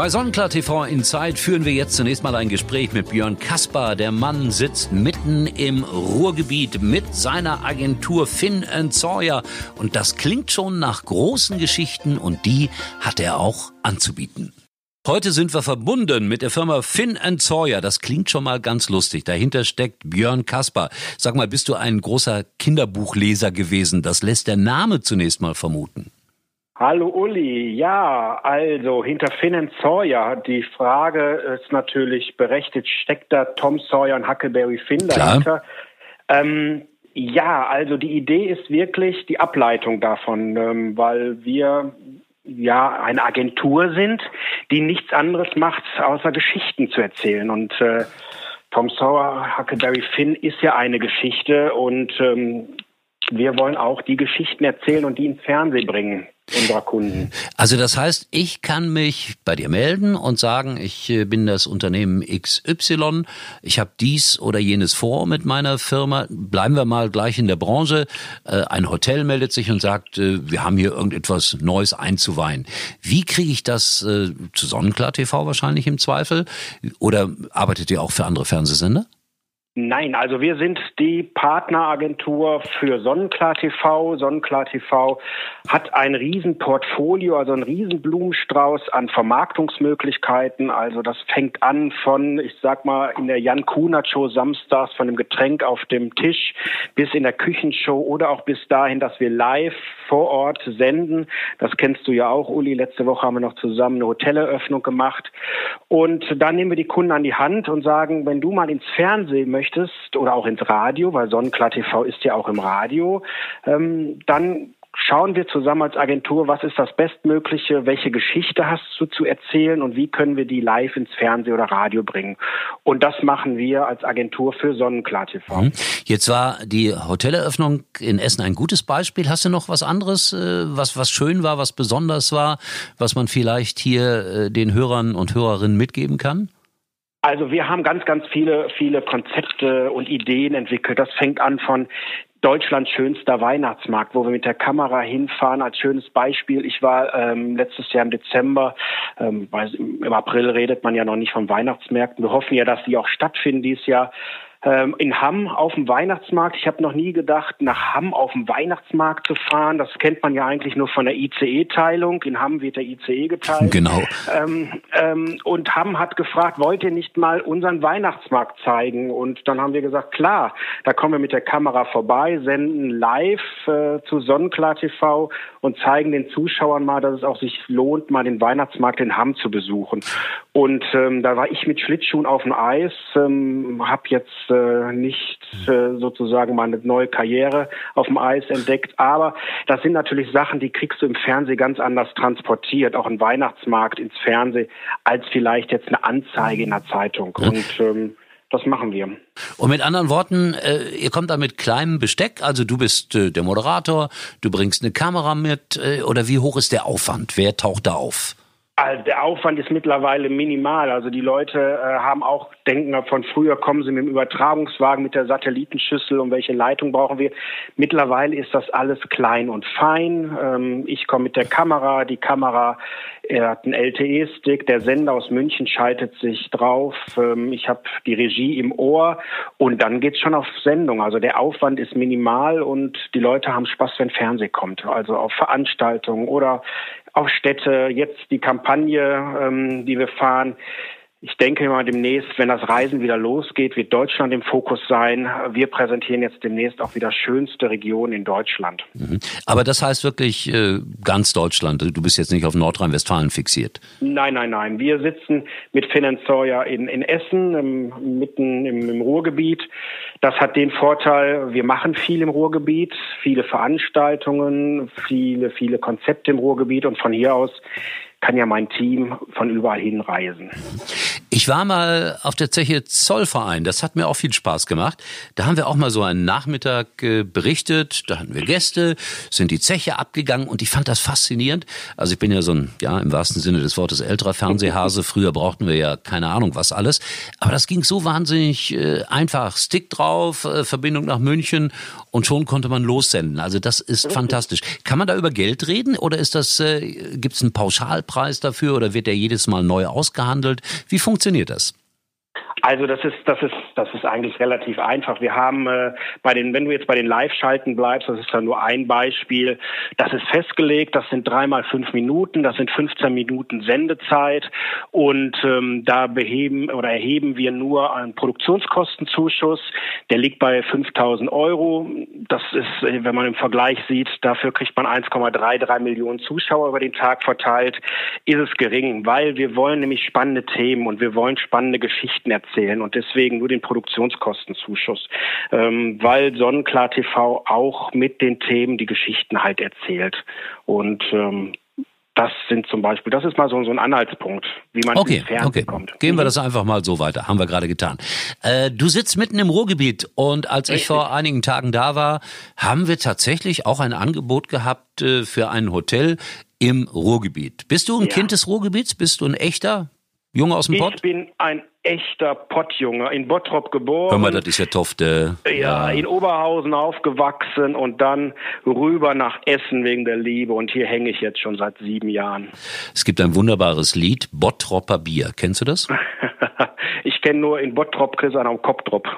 Bei Sonnenklar TV in Zeit führen wir jetzt zunächst mal ein Gespräch mit Björn Kaspar. Der Mann sitzt mitten im Ruhrgebiet mit seiner Agentur Finn Sawyer. Und das klingt schon nach großen Geschichten und die hat er auch anzubieten. Heute sind wir verbunden mit der Firma Finn Sawyer. Das klingt schon mal ganz lustig. Dahinter steckt Björn Kaspar. Sag mal, bist du ein großer Kinderbuchleser gewesen? Das lässt der Name zunächst mal vermuten. Hallo Uli, ja, also hinter Finn Sawyer, die Frage ist natürlich berechtigt, steckt da Tom Sawyer und Huckleberry Finn dahinter? Ähm, ja, also die Idee ist wirklich die Ableitung davon, ähm, weil wir ja eine Agentur sind, die nichts anderes macht, außer Geschichten zu erzählen. Und äh, Tom Sawyer, Huckleberry Finn ist ja eine Geschichte und ähm, wir wollen auch die Geschichten erzählen und die ins Fernsehen bringen unserer Kunden. Also das heißt, ich kann mich bei dir melden und sagen, ich äh, bin das Unternehmen XY, ich habe dies oder jenes vor mit meiner Firma. Bleiben wir mal gleich in der Branche. Äh, ein Hotel meldet sich und sagt, äh, wir haben hier irgendetwas Neues einzuweihen. Wie kriege ich das zu Sonnenklar TV wahrscheinlich im Zweifel? Oder arbeitet ihr auch für andere Fernsehsender? Nein, also wir sind die Partneragentur für Sonnenklar TV. Sonnenklar TV hat ein Riesenportfolio, also ein Riesenblumenstrauß an Vermarktungsmöglichkeiten. Also das fängt an von, ich sag mal, in der Jan Kunert Show samstags von dem Getränk auf dem Tisch bis in der Küchenshow oder auch bis dahin, dass wir live vor Ort senden. Das kennst du ja auch, Uli. Letzte Woche haben wir noch zusammen eine Hoteleröffnung gemacht. Und dann nehmen wir die Kunden an die Hand und sagen, wenn du mal ins Fernsehen möchtest oder auch ins Radio, weil Sonnenklar TV ist ja auch im Radio, ähm, dann schauen wir zusammen als Agentur, was ist das Bestmögliche, welche Geschichte hast du zu erzählen und wie können wir die live ins Fernsehen oder Radio bringen. Und das machen wir als Agentur für Sonnenklar TV. Mhm. Jetzt war die Hoteleröffnung in Essen ein gutes Beispiel. Hast du noch was anderes, äh, was, was schön war, was besonders war, was man vielleicht hier äh, den Hörern und Hörerinnen mitgeben kann? Also wir haben ganz, ganz viele, viele Konzepte und Ideen entwickelt. Das fängt an von Deutschlands schönster Weihnachtsmarkt, wo wir mit der Kamera hinfahren. Als schönes Beispiel, ich war ähm, letztes Jahr im Dezember, ähm, weil im April redet man ja noch nicht von Weihnachtsmärkten. Wir hoffen ja, dass die auch stattfinden dieses Jahr ähm, in Hamm auf dem Weihnachtsmarkt. Ich habe noch nie gedacht, nach Hamm auf dem Weihnachtsmarkt zu fahren. Das kennt man ja eigentlich nur von der ICE-Teilung. In Hamm wird der ICE geteilt. Genau. Ähm, ähm, und Hamm hat gefragt, wollt ihr nicht mal unseren Weihnachtsmarkt zeigen? Und dann haben wir gesagt, klar, da kommen wir mit der Kamera vorbei, senden live äh, zu Sonnenklar TV und zeigen den Zuschauern mal, dass es auch sich lohnt, mal den Weihnachtsmarkt in Hamm zu besuchen. Und ähm, da war ich mit Schlittschuhen auf dem Eis, ähm, habe jetzt äh, nicht äh, sozusagen meine neue Karriere auf dem Eis entdeckt. Aber das sind natürlich Sachen, die kriegst du im Fernsehen ganz anders transportiert, auch ein Weihnachtsmarkt ins Fernsehen, als vielleicht jetzt eine Anzeige in der Zeitung. Und ähm, das machen wir. Und mit anderen Worten, äh, ihr kommt da mit kleinem Besteck, also du bist äh, der Moderator, du bringst eine Kamera mit, äh, oder wie hoch ist der Aufwand? Wer taucht da auf? Also der Aufwand ist mittlerweile minimal. Also die Leute äh, haben auch denken von früher kommen sie mit dem Übertragungswagen mit der Satellitenschüssel und welche Leitung brauchen wir. Mittlerweile ist das alles klein und fein. Ähm, ich komme mit der Kamera. Die Kamera er hat einen LTE-Stick. Der Sender aus München schaltet sich drauf. Ähm, ich habe die Regie im Ohr und dann geht's schon auf Sendung. Also der Aufwand ist minimal und die Leute haben Spaß, wenn Fernsehen kommt. Also auf Veranstaltungen oder auf Städte. Jetzt die Kampagne, ähm, die wir fahren. Ich denke mal demnächst, wenn das Reisen wieder losgeht, wird Deutschland im Fokus sein. Wir präsentieren jetzt demnächst auch wieder schönste Region in Deutschland. Mhm. Aber das heißt wirklich äh, ganz Deutschland. Du bist jetzt nicht auf Nordrhein-Westfalen fixiert. Nein, nein, nein. Wir sitzen mit Finn Sawyer in, in Essen, im, mitten im, im Ruhrgebiet. Das hat den Vorteil, wir machen viel im Ruhrgebiet, viele Veranstaltungen, viele, viele Konzepte im Ruhrgebiet und von hier aus kann ja mein Team von überall hin reisen. Ich war mal auf der Zeche Zollverein. Das hat mir auch viel Spaß gemacht. Da haben wir auch mal so einen Nachmittag äh, berichtet. Da hatten wir Gäste, sind die Zeche abgegangen und ich fand das faszinierend. Also ich bin ja so ein, ja, im wahrsten Sinne des Wortes älterer Fernsehhase. Früher brauchten wir ja keine Ahnung was alles. Aber das ging so wahnsinnig äh, einfach. Stick drauf, äh, Verbindung nach München und schon konnte man lossenden. Also das ist fantastisch. Kann man da über Geld reden oder ist das, äh, gibt es einen Pauschalpreis dafür oder wird der jedes Mal neu ausgehandelt? Wie funktioniert funktioniert das? Also das ist das ist das ist eigentlich relativ einfach. Wir haben äh, bei den wenn du jetzt bei den Live-Schalten bleibst, das ist dann nur ein Beispiel. Das ist festgelegt. Das sind dreimal fünf Minuten. Das sind 15 Minuten Sendezeit und ähm, da beheben oder erheben wir nur einen Produktionskostenzuschuss. Der liegt bei 5.000 Euro. Das ist, wenn man im Vergleich sieht, dafür kriegt man 1,33 Millionen Zuschauer über den Tag verteilt. Ist es gering, weil wir wollen nämlich spannende Themen und wir wollen spannende Geschichten erzählen erzählen und deswegen nur den Produktionskostenzuschuss, ähm, weil Sonnenklar TV auch mit den Themen die Geschichten halt erzählt und ähm, das sind zum Beispiel, das ist mal so, so ein Anhaltspunkt, wie man okay, ins Fernsehen okay. kommt. Gehen wir mhm. das einfach mal so weiter, haben wir gerade getan. Äh, du sitzt mitten im Ruhrgebiet und als Richtig. ich vor einigen Tagen da war, haben wir tatsächlich auch ein Angebot gehabt äh, für ein Hotel im Ruhrgebiet. Bist du ein ja. Kind des Ruhrgebiets? Bist du ein echter Junge aus dem ich Pott? Ich bin ein echter Pottjunge, in Bottrop geboren. Hör mal, das ist ja Tofte. Ja, ja, in Oberhausen aufgewachsen und dann rüber nach Essen wegen der Liebe und hier hänge ich jetzt schon seit sieben Jahren. Es gibt ein wunderbares Lied, Bottropper Bier. Kennst du das? ich kenne nur in Bottrop Chris am Koptrop.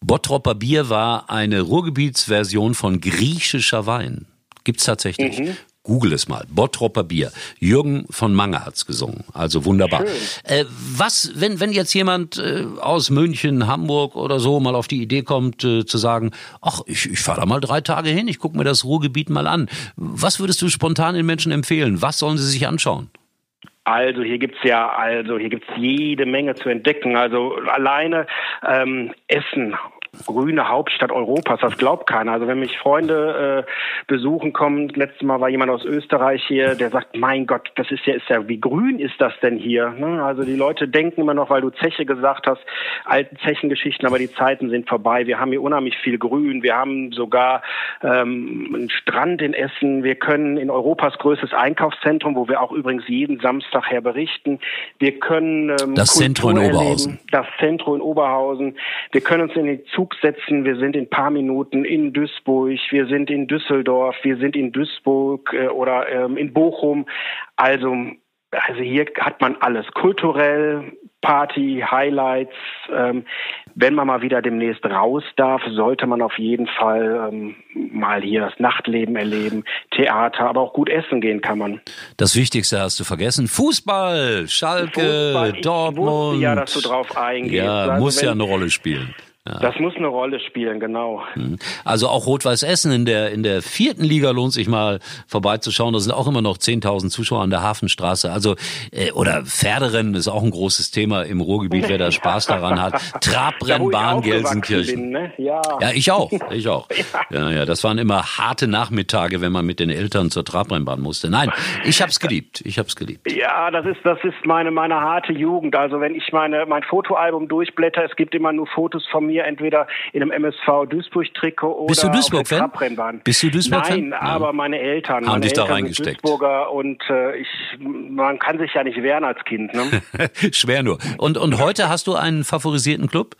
Bottropper Bier war eine Ruhrgebietsversion von griechischer Wein. Gibt's tatsächlich. Mhm. Google es mal. Bottropper Bier. Jürgen von Manger hat's gesungen. Also wunderbar. Äh, was, wenn, wenn jetzt jemand äh, aus München, Hamburg oder so mal auf die Idee kommt, äh, zu sagen, ach, ich, ich fahre da mal drei Tage hin, ich gucke mir das Ruhrgebiet mal an. Was würdest du spontan den Menschen empfehlen? Was sollen sie sich anschauen? Also hier gibt's ja, also hier gibt's jede Menge zu entdecken. Also alleine ähm, Essen grüne Hauptstadt Europas. Das glaubt keiner. Also wenn mich Freunde äh, besuchen kommen, letztes Mal war jemand aus Österreich hier, der sagt, mein Gott, das ist ja, ist ja, wie grün ist das denn hier? Ne? Also die Leute denken immer noch, weil du Zeche gesagt hast, alten Zechengeschichten, aber die Zeiten sind vorbei. Wir haben hier unheimlich viel Grün. Wir haben sogar ähm, einen Strand in Essen. Wir können in Europas größtes Einkaufszentrum, wo wir auch übrigens jeden Samstag her berichten. Wir können ähm, das Zentrum in Oberhausen. Das Zentrum in Oberhausen. Wir können uns in die Zukunft Zug setzen. Wir sind in paar Minuten in Duisburg, wir sind in Düsseldorf, wir sind in Duisburg äh, oder ähm, in Bochum. Also also hier hat man alles kulturell, Party, Highlights. Ähm, wenn man mal wieder demnächst raus darf, sollte man auf jeden Fall ähm, mal hier das Nachtleben erleben, Theater, aber auch gut essen gehen kann man. Das Wichtigste hast du vergessen: Fußball, Schalke, Fußball. Dortmund. ja, dass du drauf eingehst. Ja, also muss ja eine Rolle spielen. Ja. Das muss eine Rolle spielen, genau. Hm. Also auch Rot-Weiß Essen in der, in der vierten Liga lohnt sich mal vorbeizuschauen. Da sind auch immer noch 10.000 Zuschauer an der Hafenstraße. Also, äh, oder Pferderennen ist auch ein großes Thema im Ruhrgebiet, wer da Spaß daran hat. Trabrennbahn Gelsenkirchen. Bin, ne? ja. ja, ich auch, ich auch. ja. ja, das waren immer harte Nachmittage, wenn man mit den Eltern zur Trabrennbahn musste. Nein, ich hab's geliebt, ich hab's geliebt. Ja, das ist, das ist meine, meine harte Jugend. Also wenn ich meine, mein Fotoalbum durchblätter, es gibt immer nur Fotos von mir mir entweder in einem MSV Duisburg-Trikot oder Bist du Duisburg-Fan? Bist du Duisburg-Fan? Nein, aber meine Eltern. Haben meine dich Eltern da reingesteckt. Duisburger und äh, ich, man kann sich ja nicht wehren als Kind. Ne? Schwer nur. Und, und heute hast du einen favorisierten Club?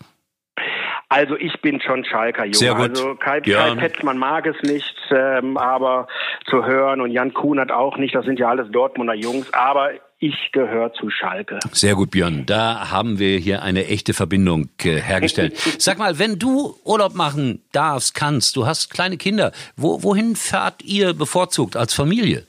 Also ich bin schon Schalker Junge. Sehr gut. Also Kai, Kai Petzmann mag es nicht, ähm, aber zu hören und Jan Kuhnert auch nicht. Das sind ja alles Dortmunder Jungs. Aber ich gehöre zu Schalke. Sehr gut, Björn. Da haben wir hier eine echte Verbindung äh, hergestellt. Sag mal, wenn du Urlaub machen darfst, kannst, du hast kleine Kinder, wo, wohin fahrt ihr bevorzugt als Familie?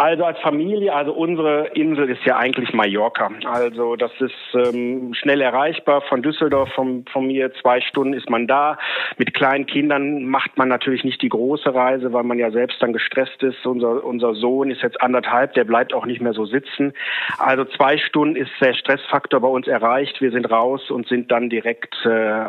Also als Familie, also unsere Insel ist ja eigentlich Mallorca. Also das ist ähm, schnell erreichbar. Von Düsseldorf, von, von mir zwei Stunden ist man da. Mit kleinen Kindern macht man natürlich nicht die große Reise, weil man ja selbst dann gestresst ist. Unser, unser Sohn ist jetzt anderthalb, der bleibt auch nicht mehr so sitzen. Also zwei Stunden ist der Stressfaktor bei uns erreicht. Wir sind raus und sind dann direkt äh,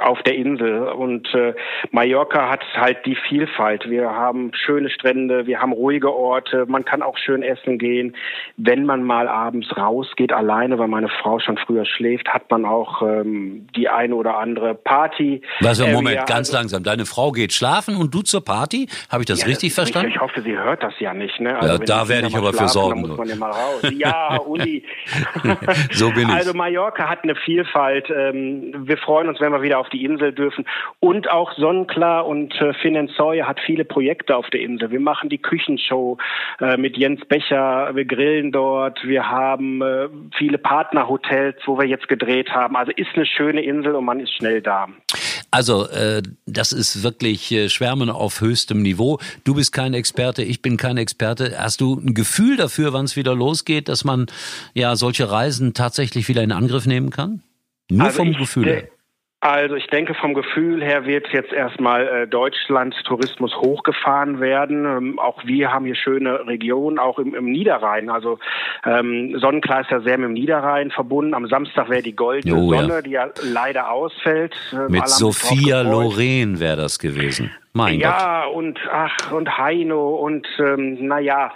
auf der Insel. Und äh, Mallorca hat halt die Vielfalt. Wir haben schöne Strände, wir haben ruhige Orte, man kann auch schön essen gehen. Wenn man mal abends rausgeht, alleine, weil meine Frau schon früher schläft, hat man auch ähm, die eine oder andere Party. Also Moment, äh, ganz also, langsam. Deine Frau geht schlafen und du zur Party? Habe ich das ja, richtig verstanden? Ich, hoffe, sie hört das ja nicht. Ne? Also ja, da werde ich aber für sorgen. Muss man ja mal raus. Ja, Uli. so bin ich. Also Mallorca hat eine Vielfalt. Ähm, wir freuen uns, wenn wir wieder auf die Insel dürfen. Und auch Sonnenklar und äh, Finanzoya hat viele Projekte auf der Insel. Wir machen die Küchenshow äh, mit Jens Becher. Wir grillen dort. Wir haben äh, viele Partnerhotels, wo wir jetzt gedreht haben. Also ist eine schöne Insel und man ist schnell da. Also, äh, das ist wirklich äh, Schwärmen auf höchstem Niveau. Du bist kein Experte, ich bin kein Experte. Hast du ein Gefühl dafür, wann es wieder losgeht, dass man ja solche Reisen tatsächlich wieder in Angriff nehmen kann? Nur also vom Gefühl her. Also ich denke, vom Gefühl her wird jetzt erstmal äh, Deutschland Tourismus hochgefahren werden. Ähm, auch wir haben hier schöne Regionen, auch im, im Niederrhein. Also ähm, Sonnenklar ist ja sehr mit dem Niederrhein verbunden. Am Samstag wäre die goldene oh, Sonne, ja. die ja leider ausfällt. Ähm, mit Sophia Loren wäre das gewesen. Mein ja, Gott. Ja, und ach, und Heino und ähm, naja.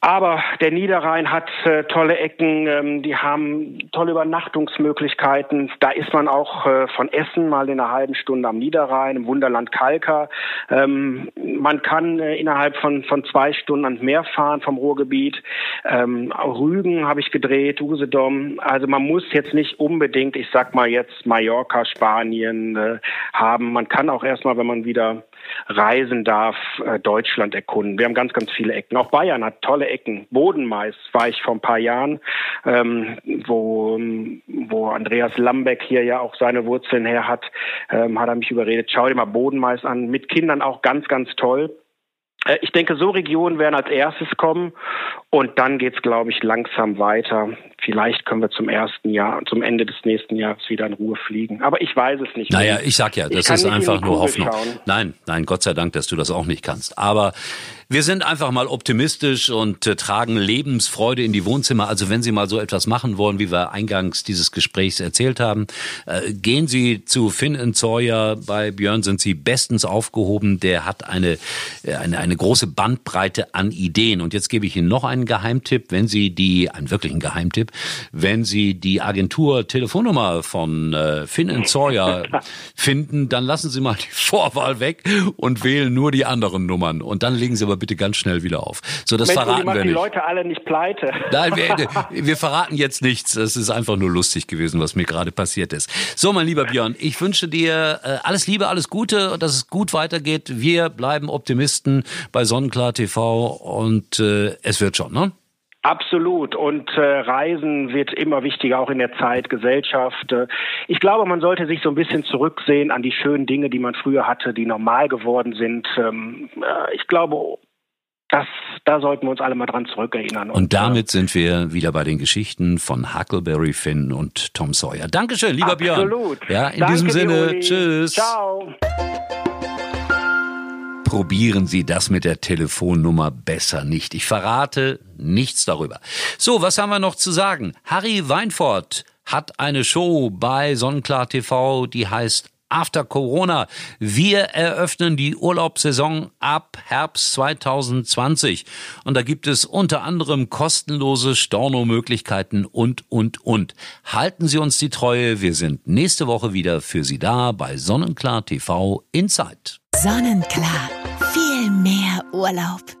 Aber der Niederrhein hat äh, tolle Ecken, ähm, die haben tolle Übernachtungsmöglichkeiten. Da ist man auch äh, von Essen mal in einer halben Stunde am Niederrhein, im Wunderland Kalka. Ähm, man kann äh, innerhalb von, von zwei Stunden ans Meer fahren vom Ruhrgebiet. Ähm, Rügen habe ich gedreht, Usedom. Also man muss jetzt nicht unbedingt, ich sag mal jetzt Mallorca, Spanien äh, haben. Man kann auch erstmal, wenn man wieder reisen darf, äh, Deutschland erkunden. Wir haben ganz, ganz viele Ecken. Auch Bayern hat tolle Ecken. Bodenmais war ich vor ein paar Jahren, ähm, wo, wo Andreas Lambeck hier ja auch seine Wurzeln her hat, ähm, hat er mich überredet. Schau dir mal Bodenmais an. Mit Kindern auch ganz, ganz toll. Äh, ich denke, so Regionen werden als erstes kommen und dann geht's, glaube ich, langsam weiter. Vielleicht können wir zum ersten Jahr, zum Ende des nächsten Jahres wieder in Ruhe fliegen. Aber ich weiß es nicht. Naja, ich sag ja, das ist einfach nur Hoffnung. Schauen. Nein, nein, Gott sei Dank, dass du das auch nicht kannst. Aber wir sind einfach mal optimistisch und äh, tragen Lebensfreude in die Wohnzimmer. Also wenn Sie mal so etwas machen wollen, wie wir eingangs dieses Gesprächs erzählt haben, äh, gehen Sie zu Finn Sawyer. Bei Björn sind Sie bestens aufgehoben. Der hat eine, äh, eine, eine große Bandbreite an Ideen. Und jetzt gebe ich Ihnen noch einen Geheimtipp. Wenn Sie die, einen wirklichen Geheimtipp, wenn Sie die Agentur Telefonnummer von äh, Finn Sawyer finden, dann lassen Sie mal die Vorwahl weg und wählen nur die anderen Nummern. Und dann legen Sie aber bitte ganz schnell wieder auf. So, das Mensch, verraten wir nicht. die Leute alle nicht pleite. Nein, wir, wir verraten jetzt nichts. Es ist einfach nur lustig gewesen, was mir gerade passiert ist. So, mein lieber Björn, ich wünsche dir äh, alles Liebe, alles Gute, dass es gut weitergeht. Wir bleiben Optimisten bei Sonnenklar TV und äh, es wird schon, ne? Absolut. Und äh, Reisen wird immer wichtiger, auch in der Zeit, Gesellschaft. Äh, ich glaube, man sollte sich so ein bisschen zurücksehen an die schönen Dinge, die man früher hatte, die normal geworden sind. Ähm, äh, ich glaube, das, da sollten wir uns alle mal dran zurückerinnern. Und, und damit äh, sind wir wieder bei den Geschichten von Huckleberry Finn und Tom Sawyer. Dankeschön, lieber absolut. Björn. Absolut. Ja, in Danke diesem Sinne, tschüss. Ciao. Probieren Sie das mit der Telefonnummer besser nicht. Ich verrate nichts darüber. So, was haben wir noch zu sagen? Harry Weinfort hat eine Show bei Sonnenklar TV, die heißt After Corona. Wir eröffnen die Urlaubssaison ab Herbst 2020. Und da gibt es unter anderem kostenlose Stornomöglichkeiten und, und, und. Halten Sie uns die Treue. Wir sind nächste Woche wieder für Sie da bei Sonnenklar TV Inside. Sonnenklar. Viel mehr Urlaub.